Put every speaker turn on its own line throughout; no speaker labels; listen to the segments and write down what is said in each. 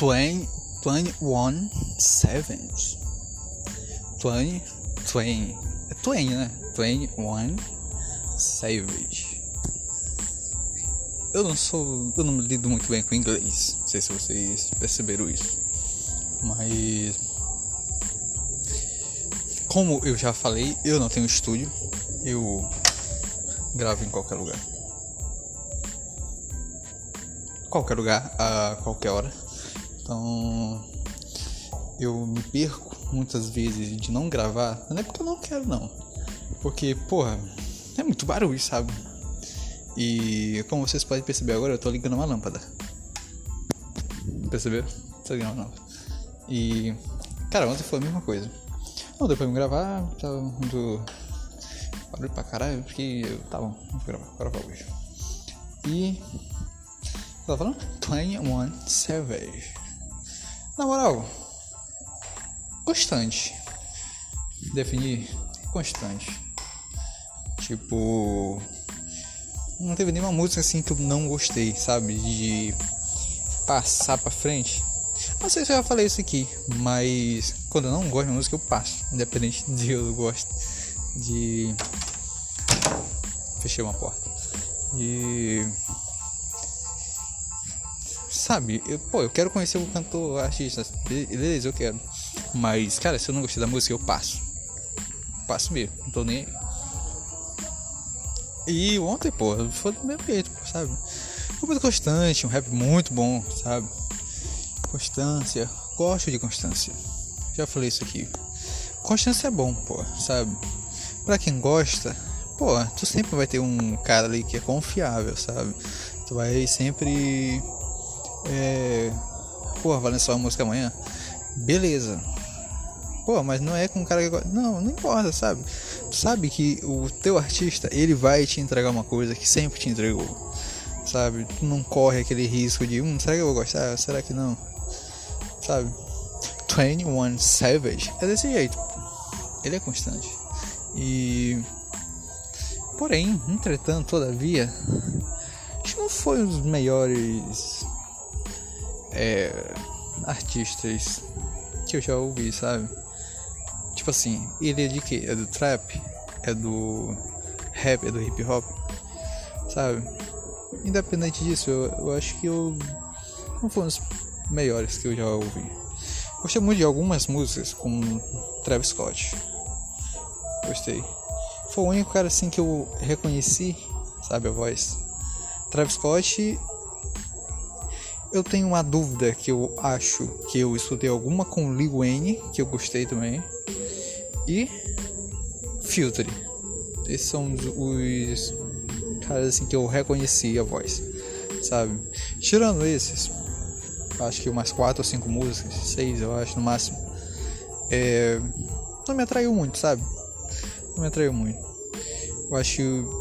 20, 21 Savage. 20, 20, é 20, né? 21 Savage. Eu não sou, eu não lido muito bem com inglês. Não sei se vocês perceberam isso. Mas como eu já falei, eu não tenho estúdio. Eu gravo em qualquer lugar. Qualquer lugar, a qualquer hora. Então eu me perco muitas vezes de não gravar. Não é porque eu não quero não. Porque, porra, é muito barulho, sabe? E como vocês podem perceber agora, eu tô ligando uma lâmpada. Percebeu? Tô ligando uma lâmpada. E. Cara, ontem foi a mesma coisa. Não deu pra me gravar, tava muito. barulho pra caralho, porque eu. Tá bom, vou gravar, agora pra hoje. E. Tava falando? 21 Savage. Na moral, constante. Definir constante. Tipo. Não teve nenhuma música assim que eu não gostei, sabe? De passar pra frente. Não sei se eu já falei isso aqui, mas quando eu não gosto de música eu passo, independente de eu gosto de. Fechei uma porta. E. Sabe, eu, pô, eu quero conhecer o cantor, artista, beleza, eu quero. Mas, cara, se eu não gostei da música, eu passo. Passo mesmo, não tô nem. E ontem, pô, foi do mesmo jeito, pô, sabe? Foi muito constante, um rap muito bom, sabe? Constância, gosto de constância. Já falei isso aqui. Constância é bom, pô, sabe? Pra quem gosta, pô, tu sempre vai ter um cara ali que é confiável, sabe? Tu vai sempre. É. Pô, vai lançar uma música amanhã? Beleza. Pô, mas não é com um cara que. Não, não importa, sabe? Sabe que o teu artista, ele vai te entregar uma coisa que sempre te entregou. Sabe? Tu não corre aquele risco de, hum, será que eu vou gostar? Será que não? Sabe? 21 Savage é desse jeito. Ele é constante. E. Porém, entretanto, todavia, acho que não foi um dos melhores é, artistas que eu já ouvi, sabe? Tipo assim, ele é de que? É do trap? É do rap? É do hip hop? Sabe? Independente disso, eu, eu acho que eu não foi um dos melhores que eu já ouvi. Gostei muito de algumas músicas com Travis Scott. Gostei. Foi o único cara assim que eu reconheci, sabe, a voz. Travis Scott. Eu tenho uma dúvida que eu acho que eu escutei alguma com Lil Wayne, que eu gostei também. E Filtre. Esses são os, os caras assim que eu reconheci a voz, sabe? Tirando esses, acho que umas quatro ou cinco músicas, seis eu acho no máximo. É, não me atraiu muito, sabe? Não me atraiu muito. Eu acho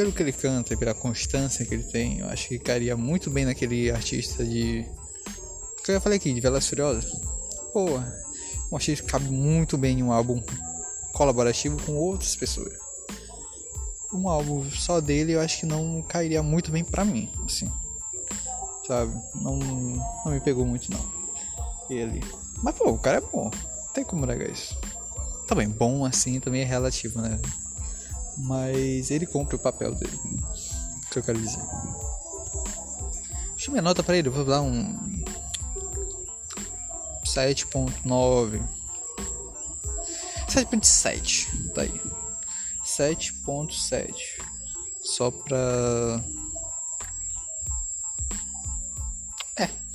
pelo que ele canta e pela constância que ele tem, eu acho que cairia muito bem naquele artista de que eu já falei aqui, de Velas Furiosas. Pô, um artista que cabe muito bem em um álbum colaborativo com outras pessoas. Um álbum só dele eu acho que não cairia muito bem pra mim, assim sabe? Não, não me pegou muito não. Ele. Mas pô, o cara é bom. Não tem como negar isso. Também, tá bom assim também é relativo, né? Mas ele cumpre o papel dele. O que eu quero dizer. Deixa minha nota pra ele, eu vou dar um 7.9 7.7 tá aí 7.7 só pra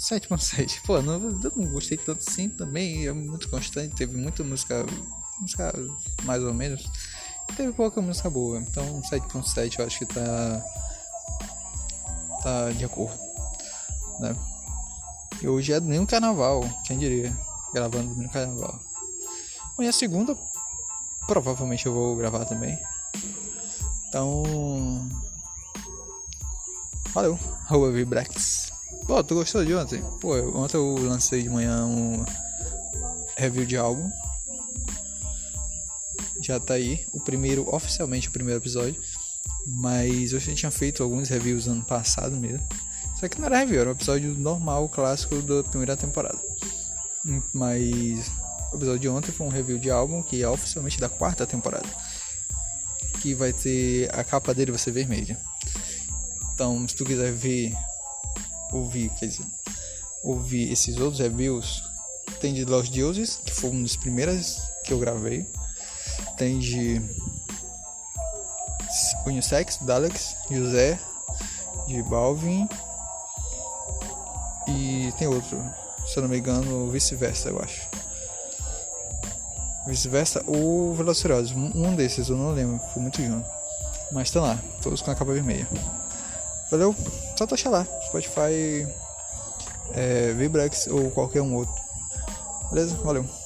7.7. Pô, não, eu não gostei tanto assim também. É muito constante. Teve muita música. Música mais ou menos. Teve pouca música boa. Então 7.7 eu acho que tá. Tá de acordo. Né? E hoje é nem um carnaval, quem diria? Gravando no carnaval. Amanhã segunda. Provavelmente eu vou gravar também. Então. Valeu. Rua Vibrex. Pô, tu gostou de ontem? Pô, ontem eu lancei de manhã um review de álbum. Já tá aí, o primeiro, oficialmente o primeiro episódio. Mas eu já tinha feito alguns reviews ano passado mesmo. Só que não era review, era um episódio normal, clássico da primeira temporada. Mas o episódio de ontem foi um review de álbum que é oficialmente da quarta temporada. Que vai ter. A capa dele vai ser vermelha. Então, se tu quiser ver, ouvir, quer dizer, ouvir esses outros reviews, tem de Lost Deuses, que foi uma das primeiras que eu gravei. Tem de Unisex, Daleks, José, de Balvin. E tem outro, se eu não me engano, vice-versa, eu acho. Vice-versa ou Velociraptor, um desses, eu não lembro, foi muito junto. Mas tá lá, todos com a capa vermelha. Valeu? Só tu achar lá, Spotify, é, Vibrex ou qualquer um outro. Beleza? Valeu.